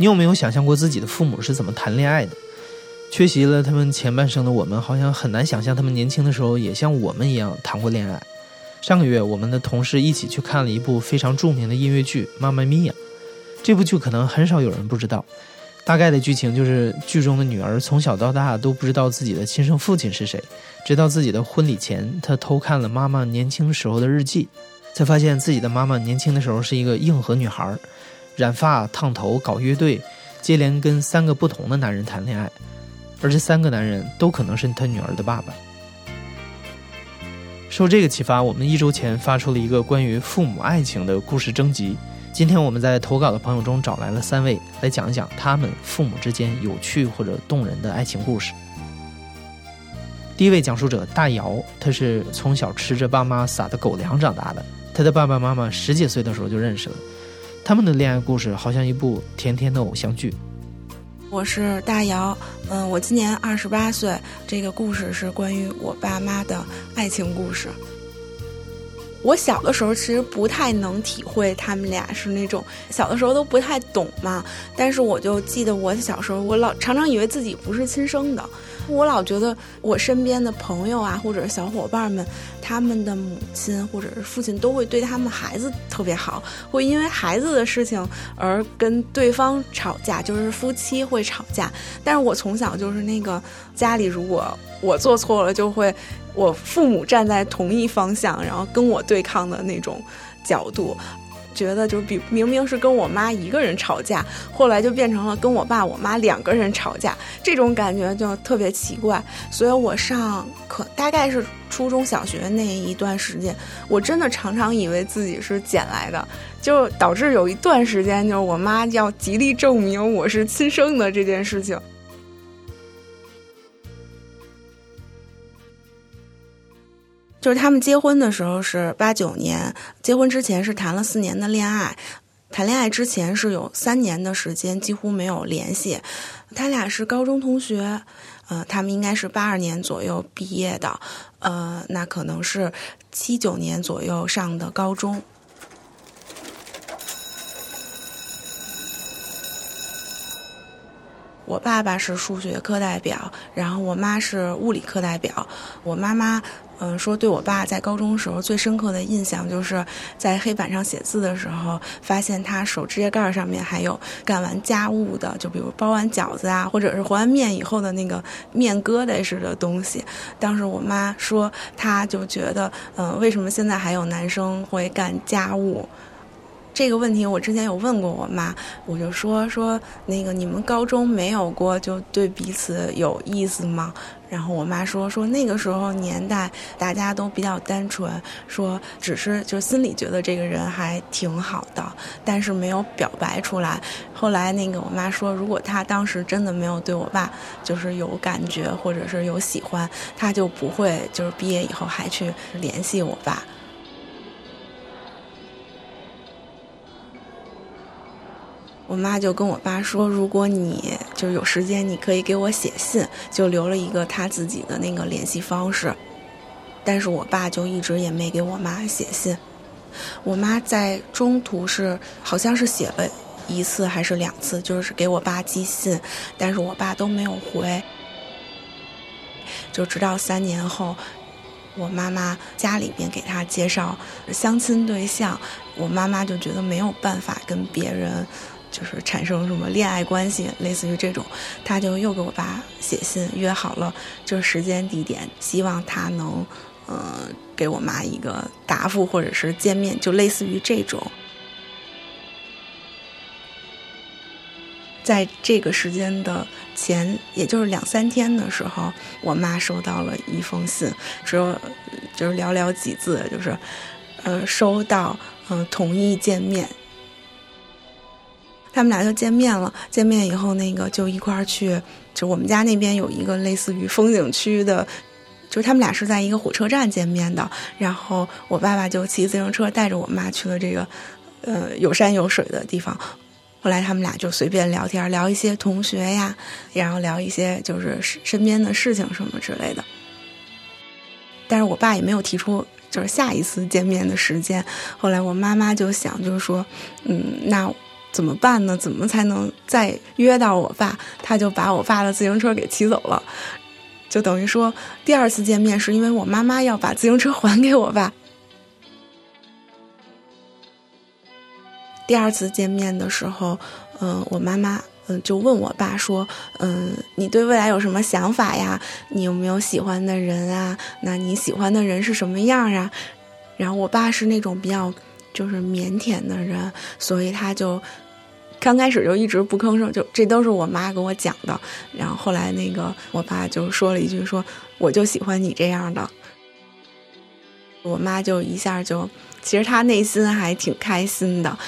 你有没有想象过自己的父母是怎么谈恋爱的？缺席了他们前半生的我们，好像很难想象他们年轻的时候也像我们一样谈过恋爱。上个月，我们的同事一起去看了一部非常著名的音乐剧《妈妈咪呀》。这部剧可能很少有人不知道，大概的剧情就是剧中的女儿从小到大都不知道自己的亲生父亲是谁，直到自己的婚礼前，她偷看了妈妈年轻时候的日记，才发现自己的妈妈年轻的时候是一个硬核女孩。染发、烫头、搞乐队，接连跟三个不同的男人谈恋爱，而这三个男人都可能是他女儿的爸爸。受这个启发，我们一周前发出了一个关于父母爱情的故事征集。今天我们在投稿的朋友中找来了三位，来讲一讲他们父母之间有趣或者动人的爱情故事。第一位讲述者大姚，他是从小吃着爸妈撒的狗粮长大的，他的爸爸妈妈十几岁的时候就认识了。他们的恋爱故事好像一部甜甜的偶像剧。我是大姚，嗯，我今年二十八岁。这个故事是关于我爸妈的爱情故事。我小的时候其实不太能体会他们俩是那种小的时候都不太懂嘛，但是我就记得我小时候，我老常常以为自己不是亲生的。我老觉得我身边的朋友啊，或者是小伙伴们，他们的母亲或者是父亲都会对他们孩子特别好，会因为孩子的事情而跟对方吵架，就是夫妻会吵架。但是我从小就是那个家里，如果我做错了，就会我父母站在同一方向，然后跟我对抗的那种角度。觉得就比明明是跟我妈一个人吵架，后来就变成了跟我爸我妈两个人吵架，这种感觉就特别奇怪。所以我上可大概是初中小学那一段时间，我真的常常以为自己是捡来的，就导致有一段时间就是我妈要极力证明我是亲生的这件事情。就是他们结婚的时候是八九年，结婚之前是谈了四年的恋爱，谈恋爱之前是有三年的时间几乎没有联系。他俩是高中同学，呃，他们应该是八二年左右毕业的，呃，那可能是七九年左右上的高中。我爸爸是数学课代表，然后我妈是物理课代表，我妈妈。嗯，说对我爸在高中时候最深刻的印象，就是在黑板上写字的时候，发现他手指甲盖上面还有干完家务的，就比如包完饺子啊，或者是和完面以后的那个面疙瘩似的东西。当时我妈说，她就觉得，嗯，为什么现在还有男生会干家务？这个问题我之前有问过我妈，我就说说那个你们高中没有过就对彼此有意思吗？然后我妈说说那个时候年代大家都比较单纯，说只是就心里觉得这个人还挺好的，但是没有表白出来。后来那个我妈说，如果她当时真的没有对我爸就是有感觉或者是有喜欢，她就不会就是毕业以后还去联系我爸。我妈就跟我爸说：“如果你就有时间，你可以给我写信。”就留了一个他自己的那个联系方式。但是我爸就一直也没给我妈写信。我妈在中途是好像是写了一次还是两次，就是给我爸寄信，但是我爸都没有回。就直到三年后，我妈妈家里边给他介绍相亲对象，我妈妈就觉得没有办法跟别人。就是产生什么恋爱关系，类似于这种，他就又给我爸写信，约好了就是时间地点，希望他能，呃，给我妈一个答复，或者是见面，就类似于这种。在这个时间的前，也就是两三天的时候，我妈收到了一封信，只有就是寥寥几字，就是。呃，收到嗯同意见面。他们俩就见面了，见面以后那个就一块儿去，就我们家那边有一个类似于风景区的，就他们俩是在一个火车站见面的，然后我爸爸就骑自行车带着我妈去了这个，呃，有山有水的地方。后来他们俩就随便聊天，聊一些同学呀，然后聊一些就是身边的事情什么之类的。但是我爸也没有提出就是下一次见面的时间。后来我妈妈就想，就是说，嗯，那怎么办呢？怎么才能再约到我爸？他就把我爸的自行车给骑走了，就等于说第二次见面是因为我妈妈要把自行车还给我爸。第二次见面的时候，嗯，我妈妈嗯就问我爸说，嗯，你对未来有什么想法呀？你有没有喜欢的人啊？那你喜欢的人是什么样啊？然后我爸是那种比较就是腼腆的人，所以他就刚开始就一直不吭声，就这都是我妈给我讲的。然后后来那个我爸就说了一句说，我就喜欢你这样的。我妈就一下就，其实她内心还挺开心的。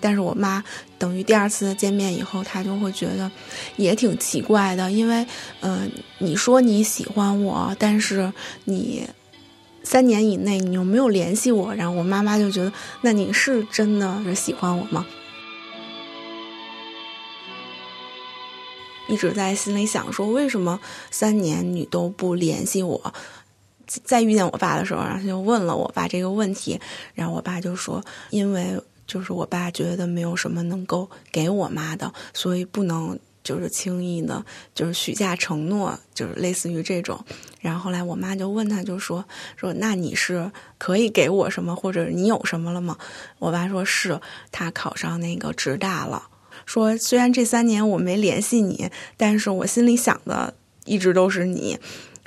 但是我妈等于第二次见面以后，她就会觉得也挺奇怪的，因为，嗯，你说你喜欢我，但是你三年以内你又没有联系我，然后我妈妈就觉得，那你是真的是喜欢我吗？一直在心里想说，为什么三年你都不联系我？在遇见我爸的时候，然后就问了我爸这个问题，然后我爸就说，因为。就是我爸觉得没有什么能够给我妈的，所以不能就是轻易的，就是许下承诺，就是类似于这种。然后后来我妈就问他，就说说那你是可以给我什么，或者你有什么了吗？我爸说是他考上那个职大了。说虽然这三年我没联系你，但是我心里想的一直都是你。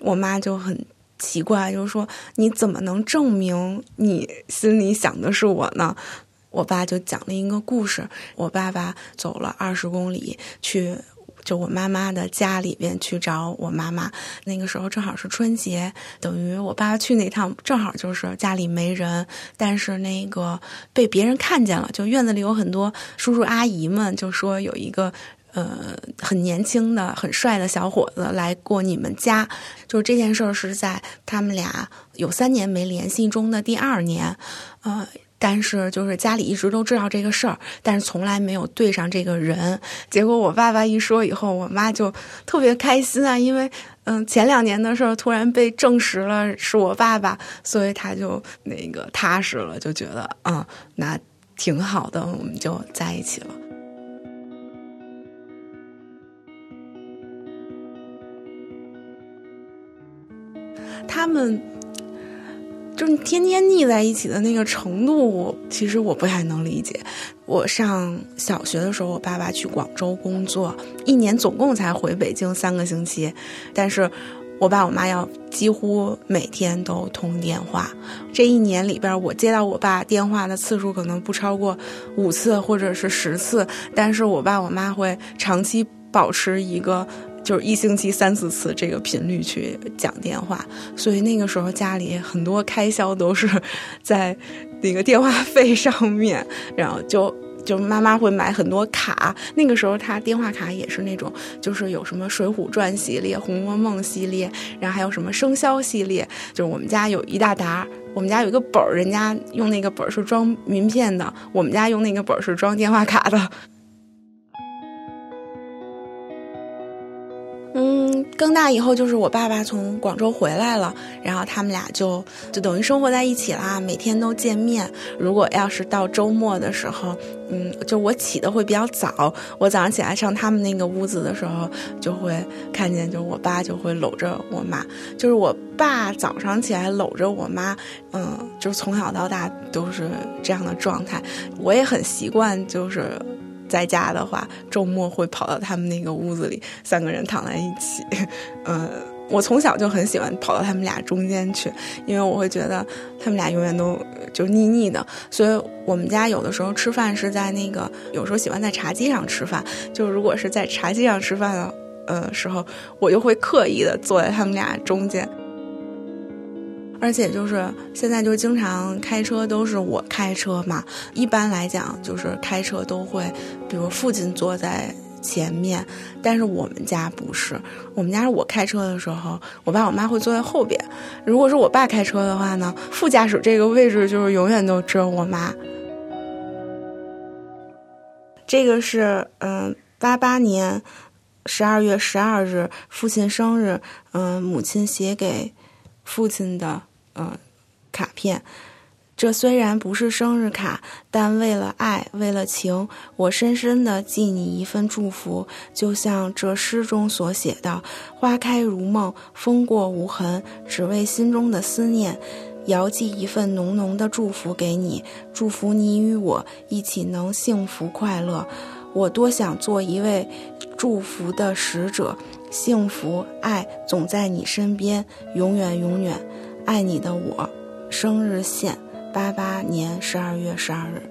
我妈就很奇怪，就是说你怎么能证明你心里想的是我呢？我爸就讲了一个故事，我爸爸走了二十公里去，就我妈妈的家里边去找我妈妈。那个时候正好是春节，等于我爸爸去那趟正好就是家里没人，但是那个被别人看见了，就院子里有很多叔叔阿姨们就说有一个呃很年轻的、很帅的小伙子来过你们家。就这件事儿是在他们俩有三年没联系中的第二年，呃。但是就是家里一直都知道这个事儿，但是从来没有对上这个人。结果我爸爸一说以后，我妈就特别开心啊，因为嗯前两年的事儿突然被证实了是我爸爸，所以他就那个踏实了，就觉得嗯那挺好的，我们就在一起了。他们。就是天天腻在一起的那个程度，其实我不太能理解。我上小学的时候，我爸爸去广州工作，一年总共才回北京三个星期，但是我爸我妈要几乎每天都通电话。这一年里边，我接到我爸电话的次数可能不超过五次或者是十次，但是我爸我妈会长期保持一个。就是一星期三四次这个频率去讲电话，所以那个时候家里很多开销都是在那个电话费上面，然后就就妈妈会买很多卡，那个时候他电话卡也是那种，就是有什么《水浒传》系列、《红楼梦》系列，然后还有什么生肖系列，就是我们家有一大沓，我们家有一个本儿，人家用那个本儿是装名片的，我们家用那个本儿是装电话卡的。更大以后就是我爸爸从广州回来了，然后他们俩就就等于生活在一起啦，每天都见面。如果要是到周末的时候，嗯，就我起的会比较早，我早上起来上他们那个屋子的时候，就会看见，就我爸就会搂着我妈，就是我爸早上起来搂着我妈，嗯，就是从小到大都是这样的状态，我也很习惯，就是。在家的话，周末会跑到他们那个屋子里，三个人躺在一起。嗯，我从小就很喜欢跑到他们俩中间去，因为我会觉得他们俩永远都就腻腻的。所以我们家有的时候吃饭是在那个，有时候喜欢在茶几上吃饭。就如果是在茶几上吃饭的呃时候，我就会刻意的坐在他们俩中间。而且就是现在就经常开车都是我开车嘛，一般来讲就是开车都会，比如父亲坐在前面，但是我们家不是，我们家是我开车的时候，我爸我妈会坐在后边。如果是我爸开车的话呢，副驾驶这个位置就是永远都只有我妈。这个是嗯，八八年十二月十二日父亲生日，嗯，母亲写给父亲的嗯卡片。这虽然不是生日卡，但为了爱，为了情，我深深的寄你一份祝福。就像这诗中所写的：“花开如梦，风过无痕，只为心中的思念。”遥寄一份浓浓的祝福给你，祝福你与我一起能幸福快乐。我多想做一位祝福的使者，幸福爱总在你身边，永远永远爱你的我。生日线，八八年十二月十二日。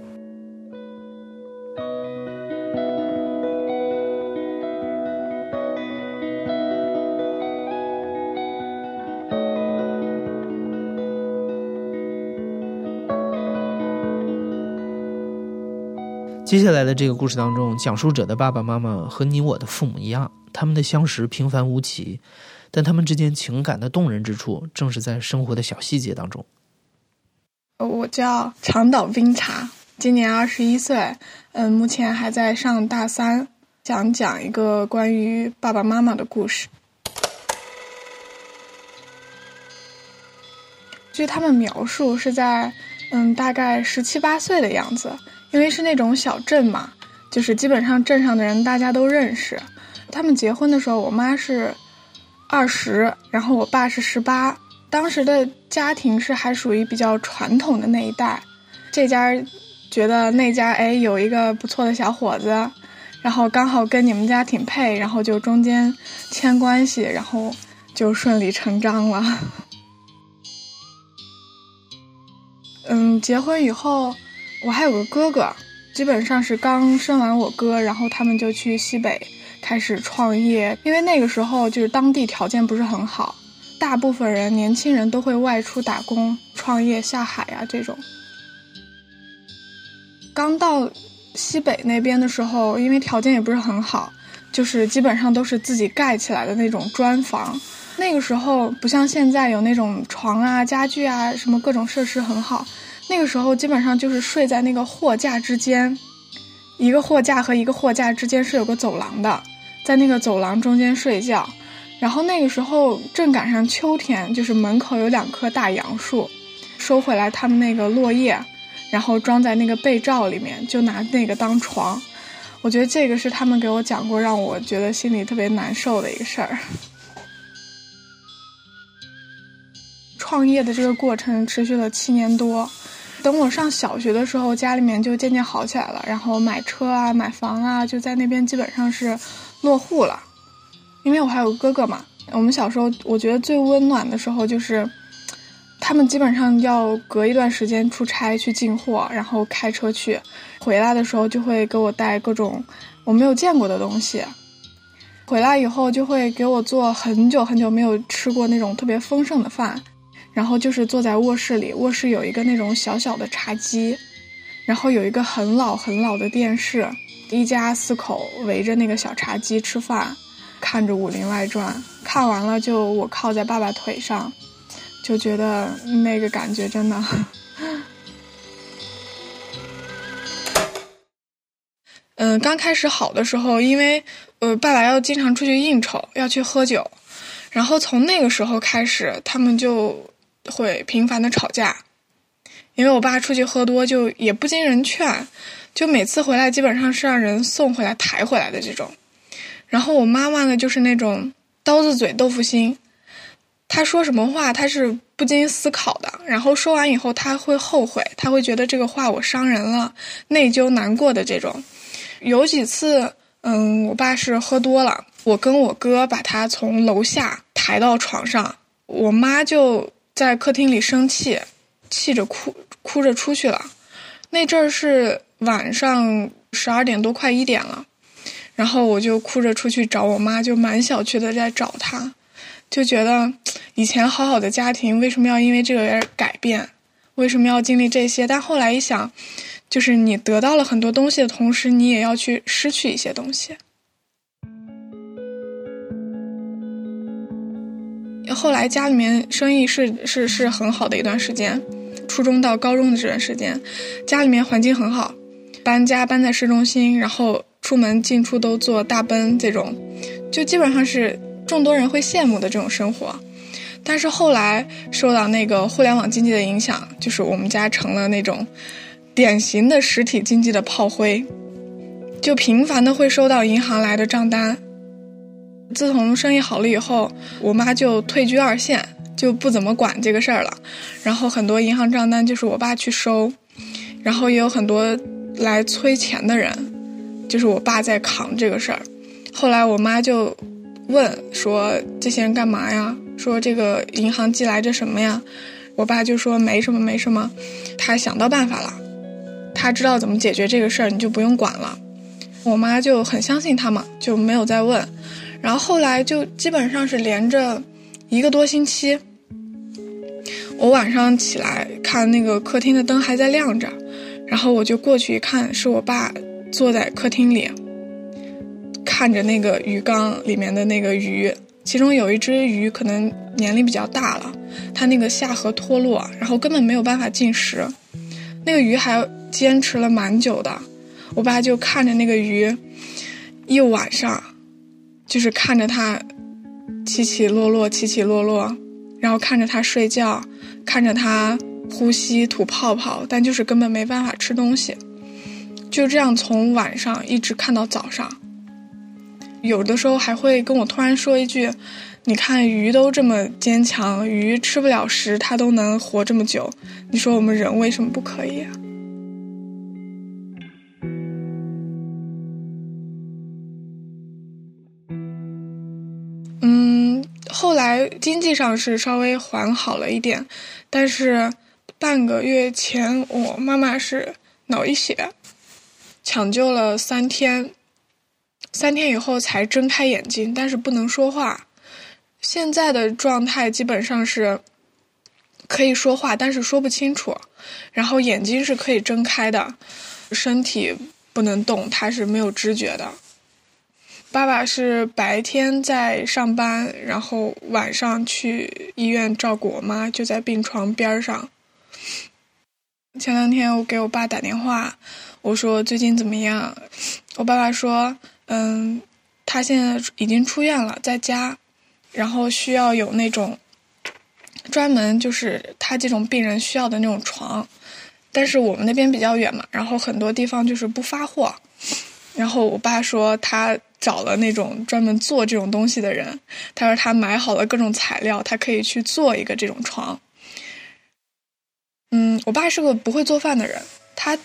接下来的这个故事当中，讲述者的爸爸妈妈和你我的父母一样，他们的相识平凡无奇，但他们之间情感的动人之处，正是在生活的小细节当中。我叫长岛冰茶，今年二十一岁，嗯，目前还在上大三，想讲一个关于爸爸妈妈的故事。据他们描述，是在嗯大概十七八岁的样子。因为是那种小镇嘛，就是基本上镇上的人大家都认识。他们结婚的时候，我妈是二十，然后我爸是十八。当时的家庭是还属于比较传统的那一代。这家觉得那家哎有一个不错的小伙子，然后刚好跟你们家挺配，然后就中间牵关系，然后就顺理成章了。嗯，结婚以后。我还有个哥哥，基本上是刚生完我哥，然后他们就去西北开始创业。因为那个时候就是当地条件不是很好，大部分人年轻人都会外出打工、创业、下海啊这种。刚到西北那边的时候，因为条件也不是很好，就是基本上都是自己盖起来的那种砖房。那个时候不像现在有那种床啊、家具啊什么各种设施很好。那个时候基本上就是睡在那个货架之间，一个货架和一个货架之间是有个走廊的，在那个走廊中间睡觉。然后那个时候正赶上秋天，就是门口有两棵大杨树，收回来他们那个落叶，然后装在那个被罩里面，就拿那个当床。我觉得这个是他们给我讲过，让我觉得心里特别难受的一个事儿。创业的这个过程持续了七年多。等我上小学的时候，家里面就渐渐好起来了，然后买车啊、买房啊，就在那边基本上是落户了。因为我还有哥哥嘛，我们小时候我觉得最温暖的时候就是，他们基本上要隔一段时间出差去进货，然后开车去，回来的时候就会给我带各种我没有见过的东西，回来以后就会给我做很久很久没有吃过那种特别丰盛的饭。然后就是坐在卧室里，卧室有一个那种小小的茶几，然后有一个很老很老的电视，一家四口围着那个小茶几吃饭，看着《武林外传》，看完了就我靠在爸爸腿上，就觉得那个感觉真的。嗯，刚开始好的时候，因为呃爸爸要经常出去应酬，要去喝酒，然后从那个时候开始，他们就。会频繁的吵架，因为我爸出去喝多就也不经人劝，就每次回来基本上是让人送回来抬回来的这种。然后我妈妈呢就是那种刀子嘴豆腐心，她说什么话她是不经思考的，然后说完以后她会后悔，她会觉得这个话我伤人了，内疚难过的这种。有几次，嗯，我爸是喝多了，我跟我哥把他从楼下抬到床上，我妈就。在客厅里生气，气着哭，哭着出去了。那阵儿是晚上十二点多，快一点了。然后我就哭着出去找我妈，就满小区的在找她，就觉得以前好好的家庭为什么要因为这个而改变？为什么要经历这些？但后来一想，就是你得到了很多东西的同时，你也要去失去一些东西。后来家里面生意是是是很好的一段时间，初中到高中的这段时间，家里面环境很好，搬家搬在市中心，然后出门进出都坐大奔这种，就基本上是众多人会羡慕的这种生活。但是后来受到那个互联网经济的影响，就是我们家成了那种典型的实体经济的炮灰，就频繁的会收到银行来的账单。自从生意好了以后，我妈就退居二线，就不怎么管这个事儿了。然后很多银行账单就是我爸去收，然后也有很多来催钱的人，就是我爸在扛这个事儿。后来我妈就问说：“这些人干嘛呀？”说这个银行寄来这什么呀？我爸就说没什么没什么，他想到办法了，他知道怎么解决这个事儿，你就不用管了。我妈就很相信他嘛，就没有再问。然后后来就基本上是连着一个多星期，我晚上起来看那个客厅的灯还在亮着，然后我就过去一看，是我爸坐在客厅里，看着那个鱼缸里面的那个鱼，其中有一只鱼可能年龄比较大了，它那个下颌脱落，然后根本没有办法进食，那个鱼还坚持了蛮久的，我爸就看着那个鱼一晚上。就是看着它起起落落，起起落落，然后看着它睡觉，看着它呼吸吐泡泡，但就是根本没办法吃东西，就这样从晚上一直看到早上。有的时候还会跟我突然说一句：“你看鱼都这么坚强，鱼吃不了食，它都能活这么久，你说我们人为什么不可以啊？”后来经济上是稍微缓好了一点，但是半个月前我妈妈是脑溢血，抢救了三天，三天以后才睁开眼睛，但是不能说话。现在的状态基本上是可以说话，但是说不清楚，然后眼睛是可以睁开的，身体不能动，他是没有知觉的。爸爸是白天在上班，然后晚上去医院照顾我妈，就在病床边上。前两天我给我爸打电话，我说最近怎么样？我爸爸说，嗯，他现在已经出院了，在家，然后需要有那种专门就是他这种病人需要的那种床，但是我们那边比较远嘛，然后很多地方就是不发货。然后我爸说他。找了那种专门做这种东西的人，他说他买好了各种材料，他可以去做一个这种床。嗯，我爸是个不会做饭的人，他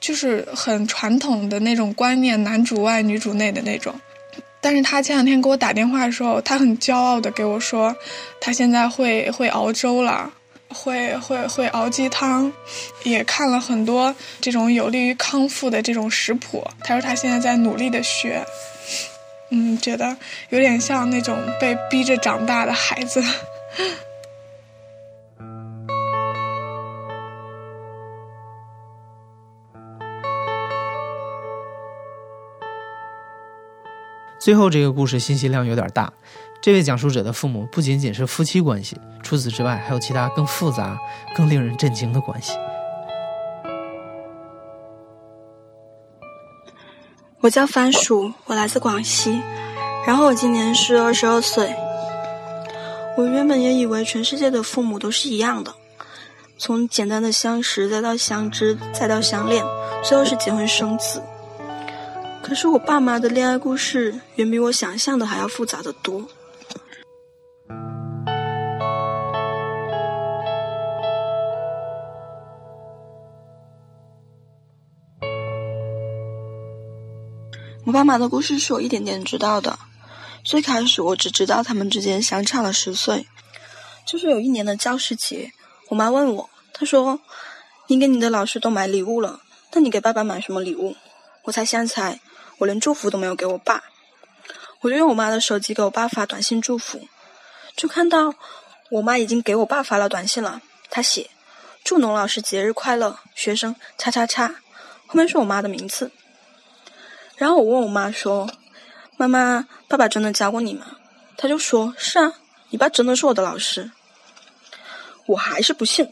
就是很传统的那种观念，男主外女主内的那种。但是他前两天给我打电话的时候，他很骄傲的给我说，他现在会会熬粥了，会会会熬鸡汤，也看了很多这种有利于康复的这种食谱。他说他现在在努力的学。嗯，觉得有点像那种被逼着长大的孩子。最后这个故事信息量有点大，这位讲述者的父母不仅仅是夫妻关系，除此之外还有其他更复杂、更令人震惊的关系。我叫番薯，我来自广西，然后我今年是二十二岁。我原本也以为全世界的父母都是一样的，从简单的相识，再到相知，再到相恋，最后是结婚生子。可是我爸妈的恋爱故事远比我想象的还要复杂的多。我爸妈的故事是我一点点知道的。最开始我只知道他们之间相差了十岁。就是有一年的教师节，我妈问我，她说：“你给你的老师都买礼物了，那你给爸爸买什么礼物？”我才想起来，我连祝福都没有给我爸。我就用我妈的手机给我爸发短信祝福，就看到我妈已经给我爸发了短信了，她写：“祝农老师节日快乐，学生叉叉叉。”后面是我妈的名字。然后我问我妈说：“妈妈，爸爸真的教过你吗？”她就说：“是啊，你爸真的是我的老师。”我还是不信，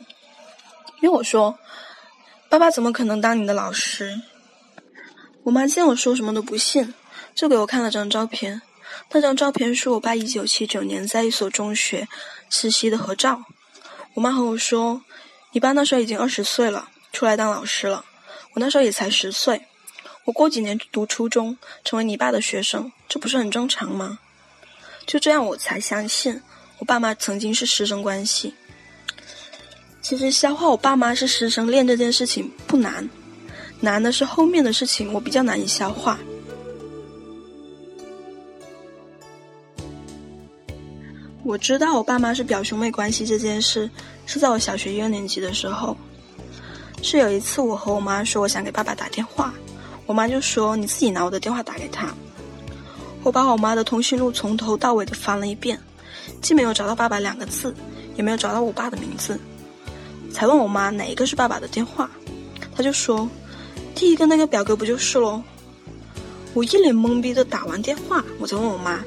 因为我说：“爸爸怎么可能当你的老师？”我妈见我说什么都不信，就给我看了张照片。那张照片是我爸一九七九年在一所中学实习的合照。我妈和我说：“你爸那时候已经二十岁了，出来当老师了。我那时候也才十岁。我过几年读初中，成为你爸的学生，这不是很正常吗？”就这样，我才相信我爸妈曾经是师生关系。其实消化我爸妈是师生恋这件事情不难，难的是后面的事情，我比较难以消化。我知道我爸妈是表兄妹关系这件事，是在我小学一二年级的时候。是有一次我和我妈说我想给爸爸打电话，我妈就说你自己拿我的电话打给他。我把我妈的通讯录从头到尾的翻了一遍，既没有找到爸爸两个字，也没有找到我爸的名字，才问我妈哪一个是爸爸的电话，她就说第一个那个表哥不就是喽。我一脸懵逼的打完电话，我才问我妈。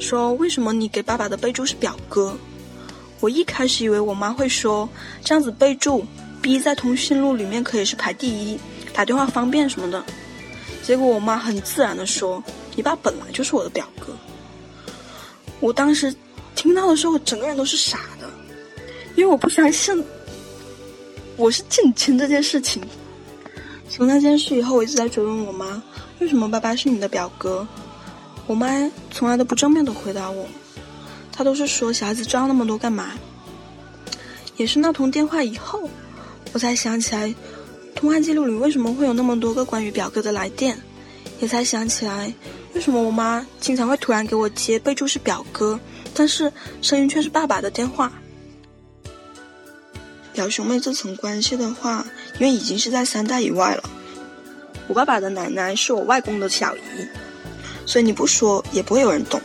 说为什么你给爸爸的备注是表哥？我一开始以为我妈会说这样子备注 B 在通讯录里面可以是排第一，打电话方便什么的。结果我妈很自然的说你爸本来就是我的表哥。我当时听到的时候，我整个人都是傻的，因为我不相信我是近亲这件事情。从那件事以后，我一直在追问我妈，为什么爸爸是你的表哥？我妈从来都不正面的回答我，她都是说小孩子知道那么多干嘛？也是那通电话以后，我才想起来，通话记录里为什么会有那么多个关于表哥的来电，也才想起来为什么我妈经常会突然给我接备注是表哥，但是声音却是爸爸的电话。表兄妹这层关系的话，因为已经是在三代以外了，我爸爸的奶奶是我外公的小姨。所以你不说也不会有人懂。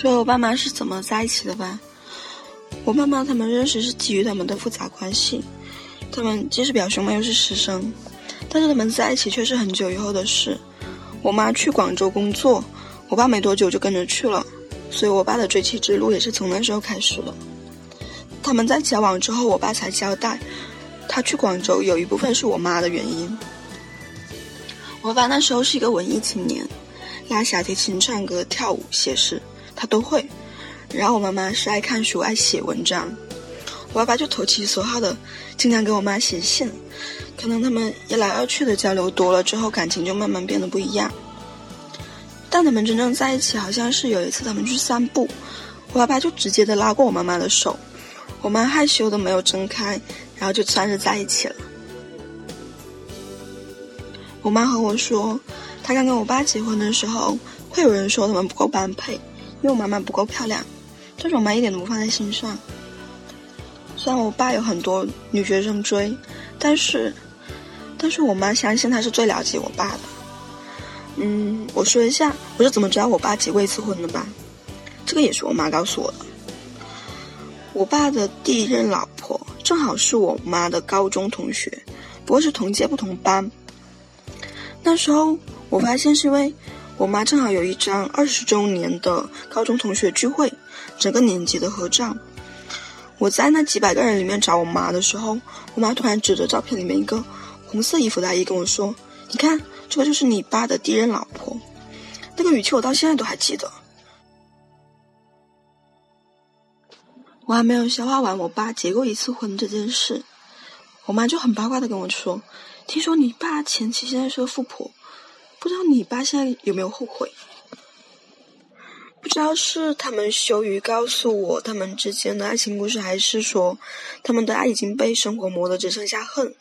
说我爸妈是怎么在一起的吧？我爸妈他们认识是基于他们的复杂关系，他们既是表兄妹又是师生，但是他们在一起却是很久以后的事。我妈去广州工作，我爸没多久就跟着去了，所以我爸的追妻之路也是从那时候开始的。他们在交往之后，我爸才交代，他去广州有一部分是我妈的原因。我爸那时候是一个文艺青年，拉小提琴、唱歌、跳舞、写诗，他都会。然后我妈妈是爱看书、爱写文章，我爸爸就投其所好的，经常给我妈写信。可能他们一来二去的交流多了之后，感情就慢慢变得不一样。但他们真正在一起，好像是有一次他们去散步，我爸爸就直接的拉过我妈妈的手。我妈害羞的没有睁开，然后就算是在一起了。我妈和我说，她刚跟我爸结婚的时候，会有人说他们不够般配，因为我妈妈不够漂亮。但是我妈一点都不放在心上。虽然我爸有很多女学生追，但是，但是我妈相信他是最了解我爸的。嗯，我说一下我是怎么知道我爸结过一次婚的吧。这个也是我妈告诉我的。我爸的第一任老婆正好是我妈的高中同学，不过是同届不同班。那时候我发现是因为我妈正好有一张二十周年的高中同学聚会，整个年级的合照。我在那几百个人里面找我妈的时候，我妈突然指着照片里面一个红色衣服的阿姨跟我说：“你看，这个就是你爸的第一任老婆。”那个语气我到现在都还记得。我还没有消化完我爸结过一次婚这件事，我妈就很八卦的跟我说：“听说你爸前妻现在是个富婆，不知道你爸现在有没有后悔？不知道是他们羞于告诉我他们之间的爱情故事，还是说他们的爱已经被生活磨得只剩下恨？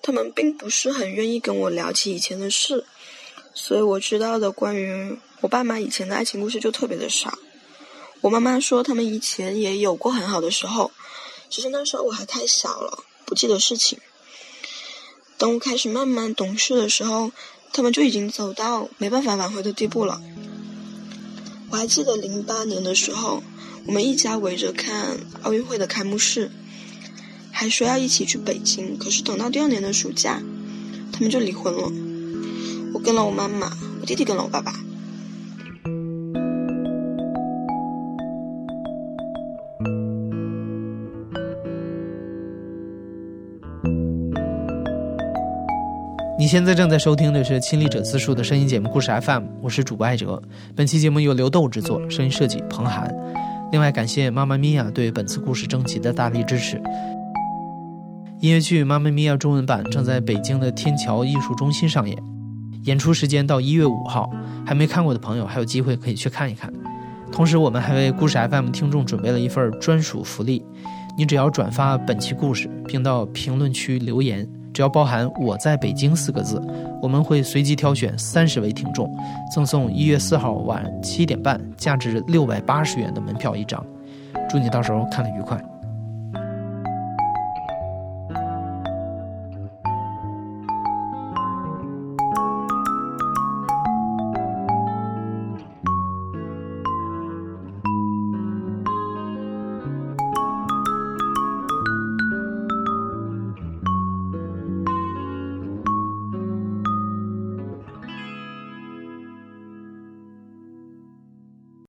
他们并不是很愿意跟我聊起以前的事，所以我知道的关于我爸妈以前的爱情故事就特别的少。”我妈妈说，他们以前也有过很好的时候，只是那时候我还太小了，不记得事情。等我开始慢慢懂事的时候，他们就已经走到没办法挽回的地步了。我还记得零八年的时候，我们一家围着看奥运会的开幕式，还说要一起去北京。可是等到第二年的暑假，他们就离婚了。我跟了我妈妈，我弟弟跟了我爸爸。你现在正在收听的是《亲历者自述》的声音节目故事 FM，我是主播艾哲。本期节目由刘豆制作，声音设计彭涵。另外，感谢妈妈咪呀对本次故事征集的大力支持。音乐剧《妈妈咪呀》中文版正在北京的天桥艺术中心上演，演出时间到一月五号，还没看过的朋友还有机会可以去看一看。同时，我们还为故事 FM 听众准备了一份专属福利，你只要转发本期故事，并到评论区留言。只要包含“我在北京”四个字，我们会随机挑选三十位听众，赠送一月四号晚七点半价值六百八十元的门票一张。祝你到时候看得愉快。